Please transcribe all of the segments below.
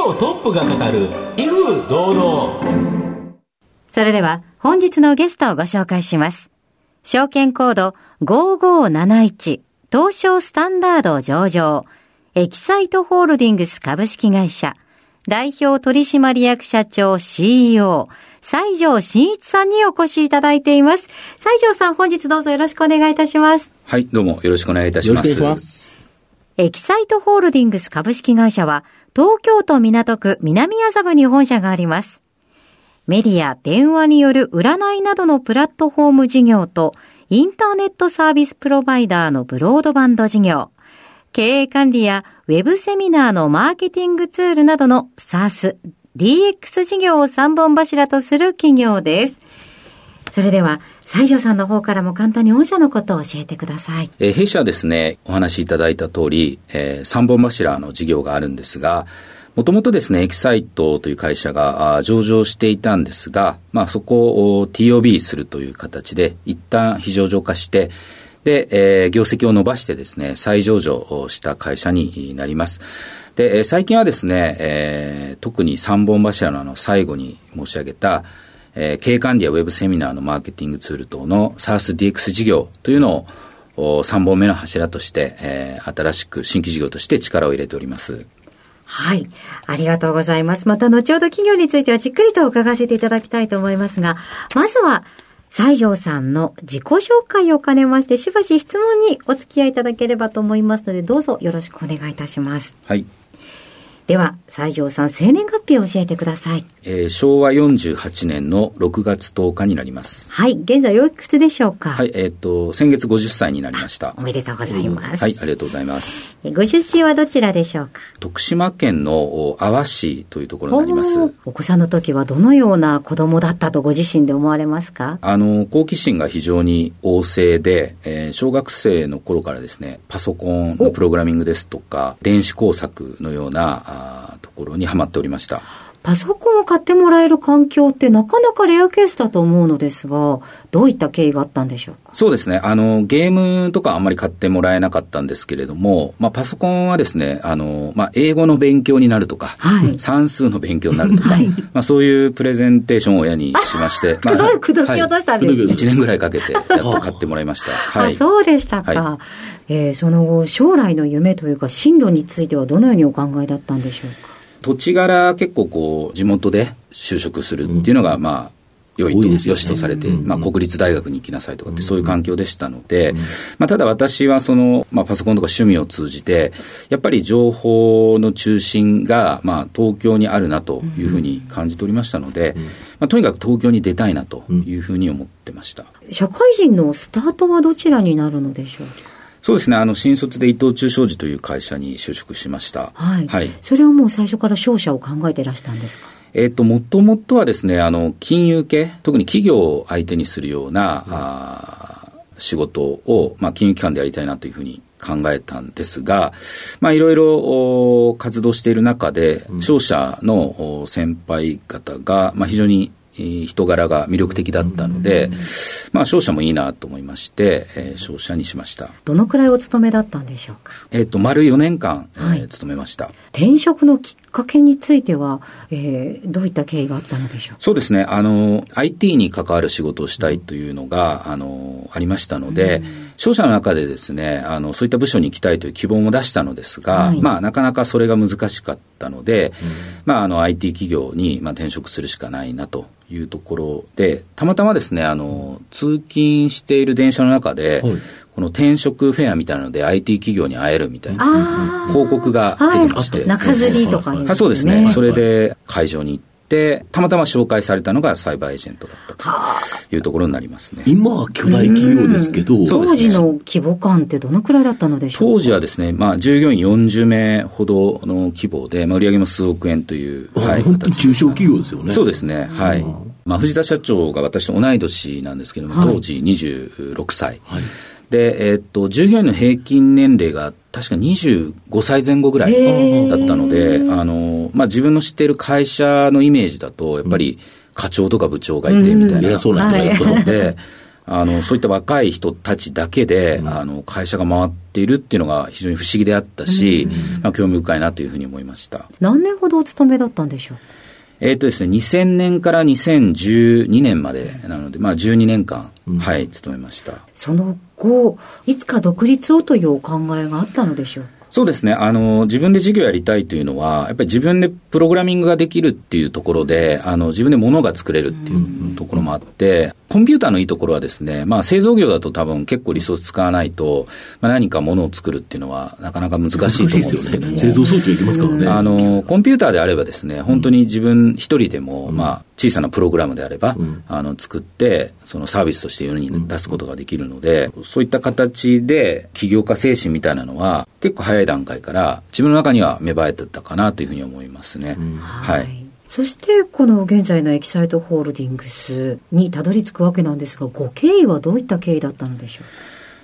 業トップが語る威風堂々それでは本日のゲストをご紹介します証券コード5571東証スタンダード上場エキサイトホールディングス株式会社代表取締役社長 CEO 西条真一さんにお越しいただいています。西条さん本日どうぞよろしくお願いいたします。はい、どうもよろしくお願いいたします。よろしくお願いしますエキサイトホールディングス株式会社は東京都港区南麻布に本社があります。メディア、電話による占いなどのプラットフォーム事業とインターネットサービスプロバイダーのブロードバンド事業、経営管理やウェブセミナーのマーケティングツールなどの SaaS、DX 事業を3本柱とする企業です。それでは、西条さんの方からも簡単に御社のことを教えてください。え弊社はですね、お話しいただいた通り、えー、3本柱の事業があるんですが、もともとですね、エキサイトという会社が上場していたんですが、まあそこを TOB するという形で、一旦非上場化して、で、えー業績を伸ばしてですね、再上場をした会社になります。で、最近はですね、えー特に3本柱のあの最後に申し上げた、えー経営管理やウェブセミナーのマーケティングツール等の SaaSDX 事業というのをお3本目の柱として、えー新しく新規事業として力を入れております。はい。ありがとうございます。また後ほど企業についてはじっくりと伺わせていただきたいと思いますが、まずは、西条さんの自己紹介を兼ねまして、しばし質問にお付き合いいただければと思いますので、どうぞよろしくお願いいたします。はい。では、西条さん、生年月日を教えてください。えー昭和48年の6月10日になります。はい。現在おいくつでしょうか？はい、えっ、と、先月50歳になりました。おめでとうございます。はい、ありがとうございます。えご出身はどちらでしょうか？徳島県のお阿波市というところになります。お子さんの時はどのような子供だったとご自身で思われますか？あの、好奇心が非常に旺盛で、えー小学生の頃からですね、パソコンのプログラミングですとか、電子工作のようなあーところにハマっておりました。パソコンを買ってもらえる環境ってなかなかレアケースだと思うのですが、どういった経緯があったんでしょうか？そうですね。あの、ゲームとかあんまり買ってもらえなかったんですけれども、まあ、パソコンはですね、あの、まあ、英語の勉強になるとか、はい算数の勉強になるとか、はいまあ、そういうプレゼンテーションを親にしまして、まくどき落としたんですねはい1年ぐらいかけてやっと買ってもらいました。はい。あ、そうでしたか。はえーその後、将来の夢というか、進路についてはどのようにお考えだったんでしょうか？土地柄結構こう、地元で就職するっていうのが、まあ、良いと、良しとされて、まあ、国立大学に行きなさいとかって、そういう環境でしたので、まあ、ただ私はその、まあ、パソコンとか趣味を通じて、やっぱり情報の中心が、まあ、東京にあるなというふうに感じておりましたので、まあ、とにかく東京に出たいなというふうに思ってました。社会人のスタートはどちらになるのでしょう？そうですね、あの、新卒で伊藤忠商事という会社に就職しました。はい。はい。それはもう最初から商社を考えてらしたんですか？えっ、と、もともとはですね、あの、金融系、特に企業を相手にするような、あー仕事を、まあ、金融機関でやりたいなというふうに考えたんですが、まあ、いろいろお活動している中で、商社のお先輩方が、まあ、非常に人柄が魅力的だったので、まあ、商社もいいなと思いまして、えー、商社にしました。どのくらいお勤めだったんでしょうか？えっ、と、丸4年間、はい、えー、勤めました。転職のきっかけについては、えー、どういった経緯があったのでしょう？そうですね。あの、IT に関わる仕事をしたいというのが、あの、ありましたので、商社の中でですね、あの、そういった部署に行きたいという希望も出したのですが、はい、まあ、なかなかそれが難しかったので、まあ、あの、IT 企業に、まあ、転職するしかないなというところで、たまたまですね、あの、通勤している電車の中で、はい、この転職フェアみたいなので IT 企業に会えるみたいな広告が出てまして。はい、中吊りとかに、ね、そうですね。それで会場に行って、たまたま紹介されたのがサイバーエージェントだったというところになりますね。今は巨大企業ですけど、当時の規模感ってどのくらいだったのでしょう当時はですね、まあ、従業員40名ほどの規模で、まあ、売上も数億円という、はい、本当に中小企業ですよね。そうですね。はい。まあ、藤田社長が私と同い年なんですけれども、当時26歳。はいで、えー、っと、従業員の平均年齢が確か25歳前後ぐらいだったので、あの、まあ、自分の知っている会社のイメージだと、やっぱり課長とか部長がいてみたいな、うん、そうなんだ。ったので、あの、そういった若い人たちだけで、うん、あの、会社が回っているっていうのが非常に不思議であったし、うん、まあ、興味深いなというふうに思いました。何年ほどお勤めだったんでしょう？えっ、ー、とですね、2000年から2012年までなので、まあ12年間、うん、はい、勤めました。その後、いつか独立をというお考えがあったのでしょうそうですね。あの、自分で事業やりたいというのは、やっぱり自分でプログラミングができるっていうところで、あの、自分で物が作れるっていうところもあって、コンピューターのいいところはですね、まあ製造業だと多分結構リソース使わないと、まあ何か物を作るっていうのはなかなか難しいと思うんですけども。ね、製造装置はいきますからね。あの、コンピューターであればですね、本当に自分一人でも、うん、まあ小さなプログラムであれば、うん、あの、作って、そのサービスとして世に出すことができるので、うん、そういった形で起業家精神みたいなのは結構早い段階から自分の中には芽生えてたかなというふうに思いますね。はい。そしてこの現在のエキサイトホールディングスにたどり着くわけなんですが、ご経緯はどういった経緯だったのでしょう？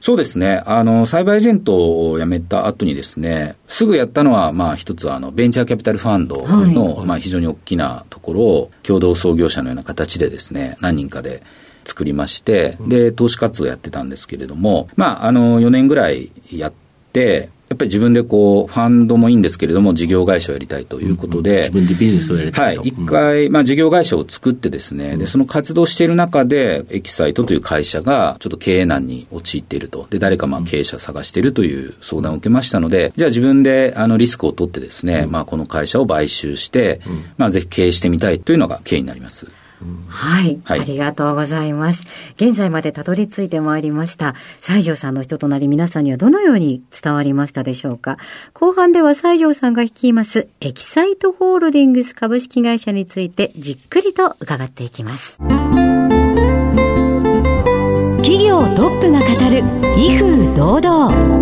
そうですね。あの、サイバーエージェントを辞めた後にですね、すぐやったのは、まあ一つは、あの、ベンチャーキャピタルファンドの、はい、まあ非常に大きなところを、共同創業者のような形でですね、何人かで作りまして、で、投資活動やってたんですけれども、まあ、あの、4年ぐらいやって、やっぱり自分でこう、ファンドもいいんですけれども、事業会社をやりたいということで、うんうん、自分でビジネスをやりたいと。はい。一回、まあ事業会社を作ってですね、で、その活動している中で、エキサイトという会社がちょっと経営難に陥っていると。で、誰かまあ経営者探しているという相談を受けましたので、じゃあ自分であのリスクを取ってですね、まあこの会社を買収して、まあぜひ経営してみたいというのが経緯になります。はい、はい、ありがとうございます。現在までたどり着いてまいりました。西条さんの人となり皆さんにはどのように伝わりましたでしょうか後半では西条さんが率いますエキサイトホールディングス株式会社についてじっくりと伺っていきます。企業トップが語る威風堂々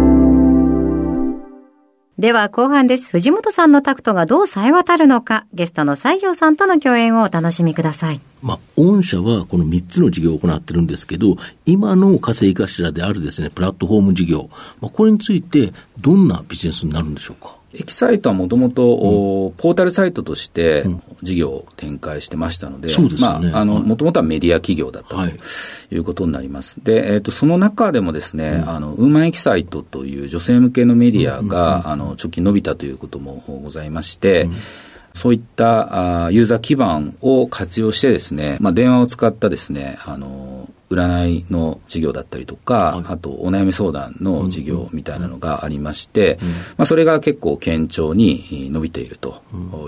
では後半です。藤本さんのタクトがどう冴え渡るのか、ゲストの西条さんとの共演をお楽しみください。まあ、御社はこの3つの事業を行ってるんですけど、今の稼ぎ頭であるですね、プラットフォーム事業、まあ、これについてどんなビジネスになるんでしょうか？エキサイトはもともと、ポータルサイトとして事業を展開してましたので、うん、まあ、あの、もともとはメディア企業だったとい。うことになります。で、えっ、ー、と、その中でもですね、うん、あの、ウーマンエキサイトという女性向けのメディアが、あの、直近伸びたということもございまして、そういったあユーザー基盤を活用してですね、まあ、電話を使ったですね、あの、占いの事業だったりとか、はい、あとお悩み相談の事業みたいなのがありまして、まあ、それが結構堅調に伸びていると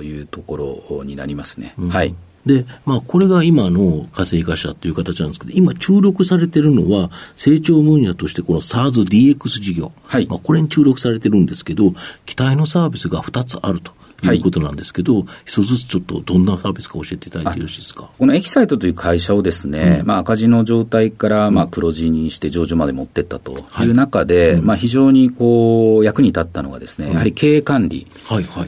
いうところになりますね。うん、はい。で、まあ、これが今の火星化社という形なんですけど、今注力されてるのは、成長分野としてこの SARS-DX 事業。はい。まあ、これに注力されてるんですけど、期待のサービスが2つあると。い。うことなんですけど、一、はい、つずつちょっとどんなサービスか教えていただいてよろしいですか？このエキサイトという会社をですね、うん、まあ赤字の状態から、まあ黒字にして上場まで持ってったという中で、はいうん、まあ非常にこう、役に立ったのがですね、やはり経営管理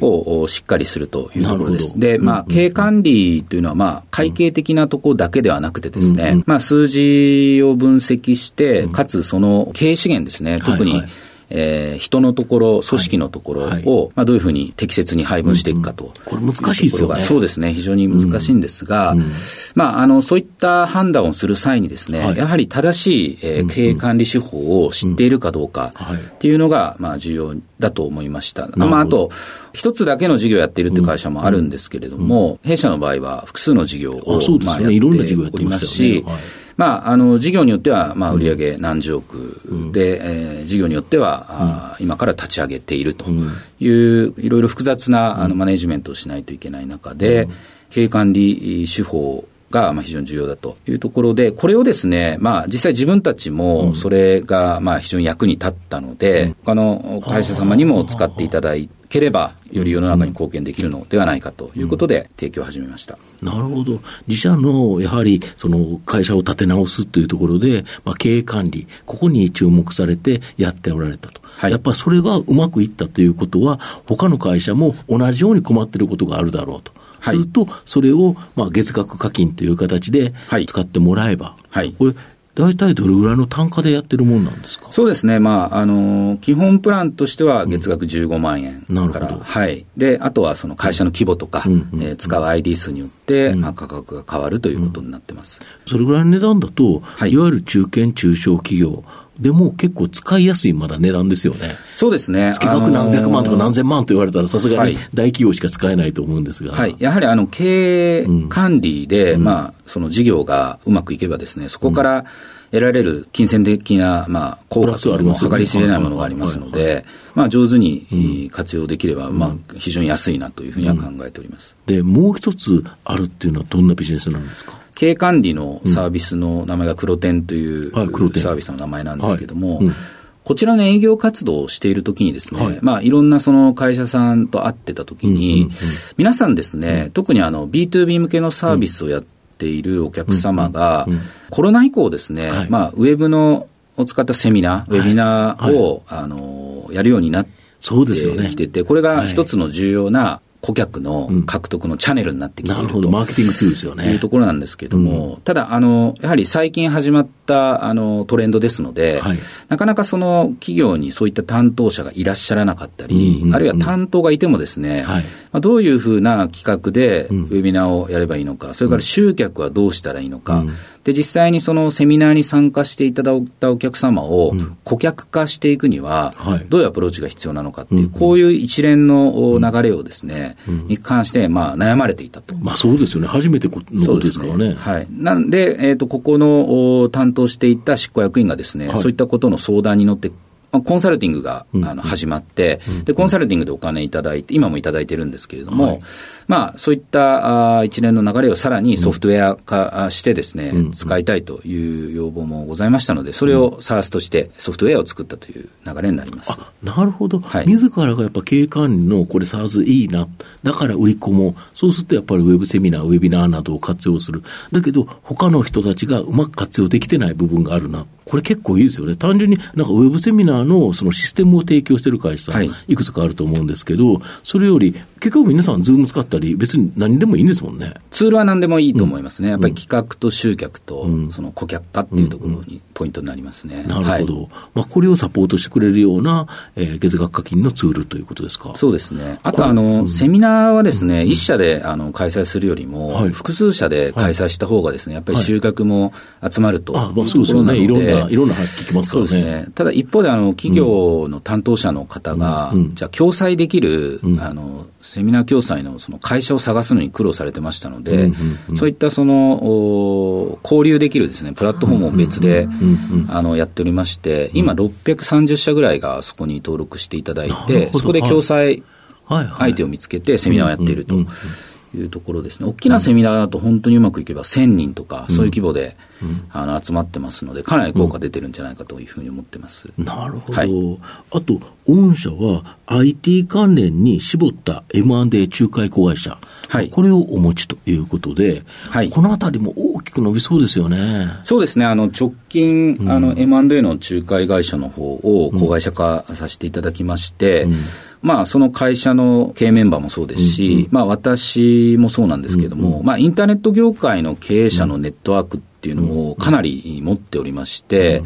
をしっかりするというところです。で、まあ経営管理というのは、まあ会計的なところだけではなくてですね、まあ数字を分析して、かつその経営資源ですね、特に、はい。はいえー、人のところ、組織のところを、はい、まあ、どういうふうに適切に配分していくかと、うん。うん、これ難しいですよね。そうですね。非常に難しいんですが、うん。うん、まあ、あの、そういった判断をする際にですね、はい、やはり正しい、えー、経営管理手法を知っているかどうかっていうのが、まあ、重要だと思いました。まあ、あと、一つだけの事業をやっているという会社もあるんですけれども、うん。うん、弊社の場合は複数の事業を、まあ、やっておりますし、まあ、あの事業によっては、まあ、売上何十億で、うん、えー、事業によっては、うん、今から立ち上げているという、いろいろ複雑なあのマネジメントをしないといけない中で、経営管理手法が非常に重要だというところで、これをですね、まあ、実際自分たちもそれがまあ非常に役に立ったので、うん、他の会社様にも使っていただいて、ければ、より世の中に貢献できるのではないかということで、提供を始めました、うん、なるほど、自社のやはりその会社を立て直すというところで、まあ、経営管理、ここに注目されてやっておられたと、はい、やっぱりそれがうまくいったということは、他の会社も同じように困っていることがあるだろうと。すると、それをまあ月額課金という形で使ってもらえば、はい、これ、大体どれぐらいの単価でやってるもんなんですか？そうですね、まあ、あの基本プランとしては月額15万円から、うん、なるほど。はい、であとはその会社の規模とか、うんうん、えー、使う ID 数によって、うん、まあ、価格が変わるということになってます、それぐらいの値段だと、はい、いわゆる中堅・中小企業、でも結構使いやすいまだ値段ですよね。そうですね。月額何百万とか何千万と言われたらさすがに大企業しか使えないと思うんですが。はい。やはりあの経営管理で、うん、まあその事業がうまくいけばですね、そこから、うん得られる金銭的な、まあ、効果というのも計り知れないものがありますので、まあ、上手に活用できれば、まあ、非常に安いなというふうには考えております。で、もう一つあるっていうのはどんなビジネスなんですか？経営管理のサービスの名前が黒点というサービスの名前なんですけども、こちらの営業活動をしているときにですね、はい、まあ、いろんなその会社さんと会ってたときに、皆さんですね、特にあの、B2B 向けのサービスをやっているお客様が、コロナ以降ですね、はい、まあ、ウェブのを使ったセミナー、ウェビナーを、あの、やるようになってきてて、これが一つの重要な顧客の獲得のチャンネルになってきている、うん、なるほど、マーケティングツールですよね。いうところなんですけれども、うん、ただ、あの、やはり最近始まったあのトレンドですので、はい、なかなかその企業にそういった担当者がいらっしゃらなかったり、うんうん、あるいは担当がいてもですね、はい、まあ、どういうふうな企画でウェビナーをやればいいのか、それから集客はどうしたらいいのか、で、実際にそのセミナーに参加していただいたお客様を顧客化していくには、どういうアプローチが必要なのかっていう、こういう一連の流れをですね、に関して、まあ、悩まれていたと。まあ、そうですよね。初めてのことですからね。ねはい。なんで、えっ、ー、と、ここの担当していた執行役員がですね、はい、そういったことの相談に乗ってコンサルティングが、あの始まって、で、コンサルティングでお金いただいて、今もいただいてるんですけれども、はい、まあ、そういったあ一連の流れをさらにソフトウェア化してですね、使いたいという要望もございましたので、それを SARS としてソフトウェアを作ったという流れになります。なるほど。はい、自らがやっぱ経営管理のこれ SARS いいな、だから売り込もう。そうするとやっぱりウェブセミナー、ウェビナーなどを活用する。だけど、他の人たちがうまく活用できてない部分があるな。これ結構いいですよね。単純になんかウェブセミナーのそのシステムを提供している会社い、いくつかあると思うんですけど、それより結局皆さん Zoom 使ったり、別に何でもいいんですもんね。ツールは何でもいいと思いますね。うん、やっぱり企画と集客と、その顧客化っていうところにポイントになりますね。なるほど。はい、まあこれをサポートしてくれるような、えー、月額課金のツールということですか？そうですね。あとあの、うん、セミナーはですね、一社であの開催するよりも、はい、複数社で開催した方がですね、やっぱり集客も集まると、あ、まあそうですよね。いろんな、いろんな話聞きますからね。そうですね。ただ一方であの、企業の担当者の方が、うん、じゃあ共催できる、あの、セミナー共催のその会社を探すのに苦労されてましたので、そういったその交流できるですねプラットフォームを別で、あのやっておりまして、今、630社ぐらいがそこに登録していただいて、そこで共催相手を見つけてセミナーをやっていると。いうところですね。大きなセミナーだと本当にうまくいけば1000人とか、そういう規模で、うん、あの集まってますので、かなり効果出てるんじゃないかというふうに思ってます。うん、なるほど。はい、あと、御社は IT 関連に絞った M&A 仲介子会社、はい、これをお持ちということで、はい、このあたりも大きく伸びそうですよね。そうですね。あの、直近、うん、あの、M&A の仲介会社の方を子会社化させていただきまして、うんまあ、その会社の経営メンバーもそうですし、うんうん、まあ、私もそうなんですけれども、うんうん、まあ、インターネット業界の経営者のネットワークってっていうのをかなり持っておりまして、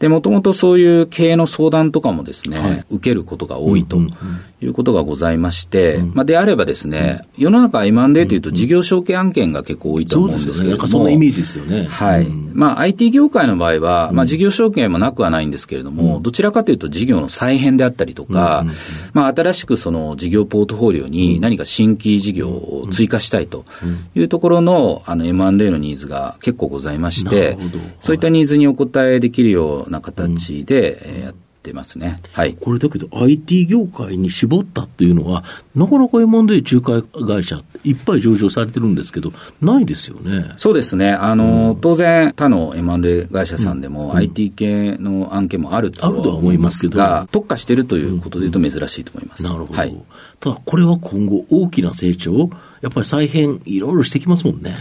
で、もともとそういう経営の相談とかもですね、はい、受けることが多いということがございまして、まあ、であればですね、世の中 M&A というと事業承継案件が結構多いと思うんですけれども、そ、ね、んなイメージですよね。はい。まあ、IT 業界の場合は、まあ、事業承継もなくはないんですけれども、どちらかというと事業の再編であったりとか、まあ、新しくその事業ポートフォリオに何か新規事業を追加したいというところの、あの、M&A のニーズが結構ございまして、そういったニーズにお応えできるような形でやっててますね。はい。これだけど IT 業界に絞ったっていうのは、なかなか M&A 仲介会社いっぱい上場されてるんですけど、ないですよね。そうですね。あの、うん、当然他の M&A 会社さんでも、IT 系の案件もあるとは思いますが、特化しているということで言うと珍しいと思います。なるほど。はい、ただこれは今後大きな成長、やっぱり再編いろいろしてきますもんね。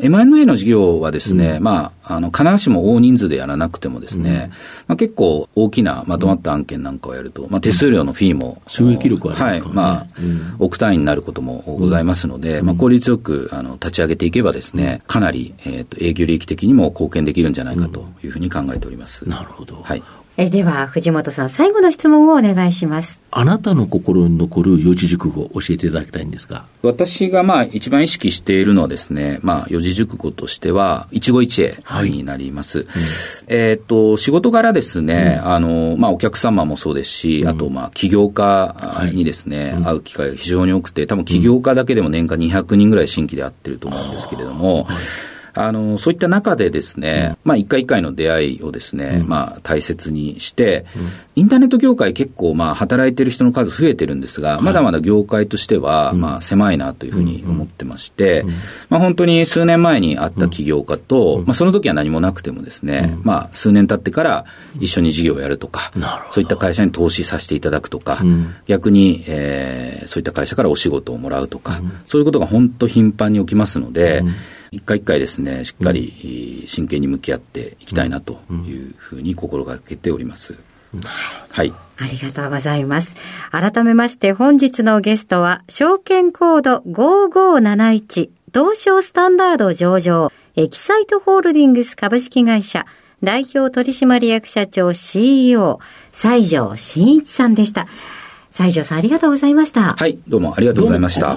M&A の事業はですね、うん、まあ、あの、必ずしも大人数でやらなくてもですね、うん、まあ、結構大きなまとまった案件なんかをやると、まあ、手数料のフィーも、収益力ありますからね。はい、まあ、億単位になることもございますので、まあ、効率よく、あの、立ち上げていけばですね、かなり、えっ、と、営業利益的にも貢献できるんじゃないかというふうに考えております。なるほど。はい。えでは、藤本さん、最後の質問をお願いします。あなたの心に残る四字熟語を教えていただきたいんですが。私がまあ一番意識しているのはですね、まあ四字熟語としては、一期一会になります。はいうん、えっ、と、仕事柄ですね、うん、あの、まあお客様もそうですし、うん、あとまあ起業家にですね、はい、会う機会が非常に多くて、多分起業家だけでも年間200人ぐらい新規で会ってると思うんですけれども、はいあの、そういった中でですね、うん、まあ、一回一回の出会いをですね、うん、まあ、大切にして、うん、インターネット業界結構、まあ、働いてる人の数増えてるんですが、まだまだ業界としては、まあ、狭いなというふうに思ってまして、まあ、本当に数年前に会った起業家と、まあ、その時は何もなくてもですね、まあ、数年経ってから一緒に事業をやるとか、そういった会社に投資させていただくとか、逆に、えー、そういった会社からお仕事をもらうとか、そういうことが本当頻繁に起きますので、一回一回ですね、しっかり真剣に向き合っていきたいなというふうに心がけております。はい。ありがとうございます。改めまして本日のゲストは、証券コード5571東証スタンダード上場、エキサイトホールディングス株式会社、代表取締役社長 CEO、西条真一さんでした。西条さんありがとうございました。はい、どうもありがとうございました。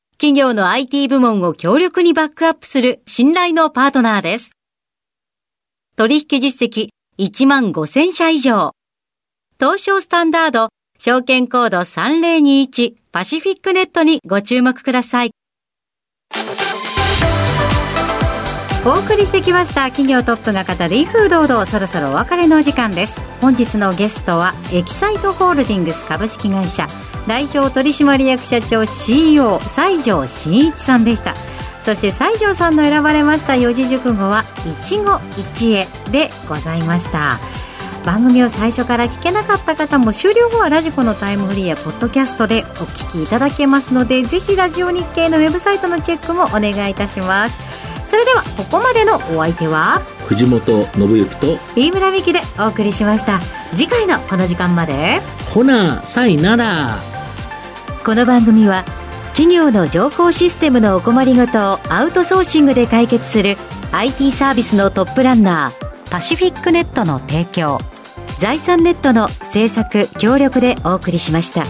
企業の IT 部門を強力にバックアップする信頼のパートナーです。取引実績1万5000社以上。東証スタンダード証券コード3021パシフィックネットにご注目ください。お送りしてきました。企業トップが語る威風堂々。そろそろお別れのお時間です。本日のゲストはエキサイトホールディングス株式会社代表取締役社長 CEO 西条真一さんでした。そして西条さんの選ばれました四字熟語は一期一会でございました。番組を最初から聞けなかった方も終了後はラジコのタイムフリーやポッドキャストでお聞きいただけますのでぜひラジオ日経のウェブサイトのチェックもお願いいたします。それではここまでのお相手は？藤本信之と飯村美希でお送りしました。次回のこの時間まで。ほなさいなら。この番組は企業の情報システムのお困りごとをアウトソーシングで解決する IT サービスのトップランナーパシフィックネットの提供財産ネットの制作協力でお送りしました。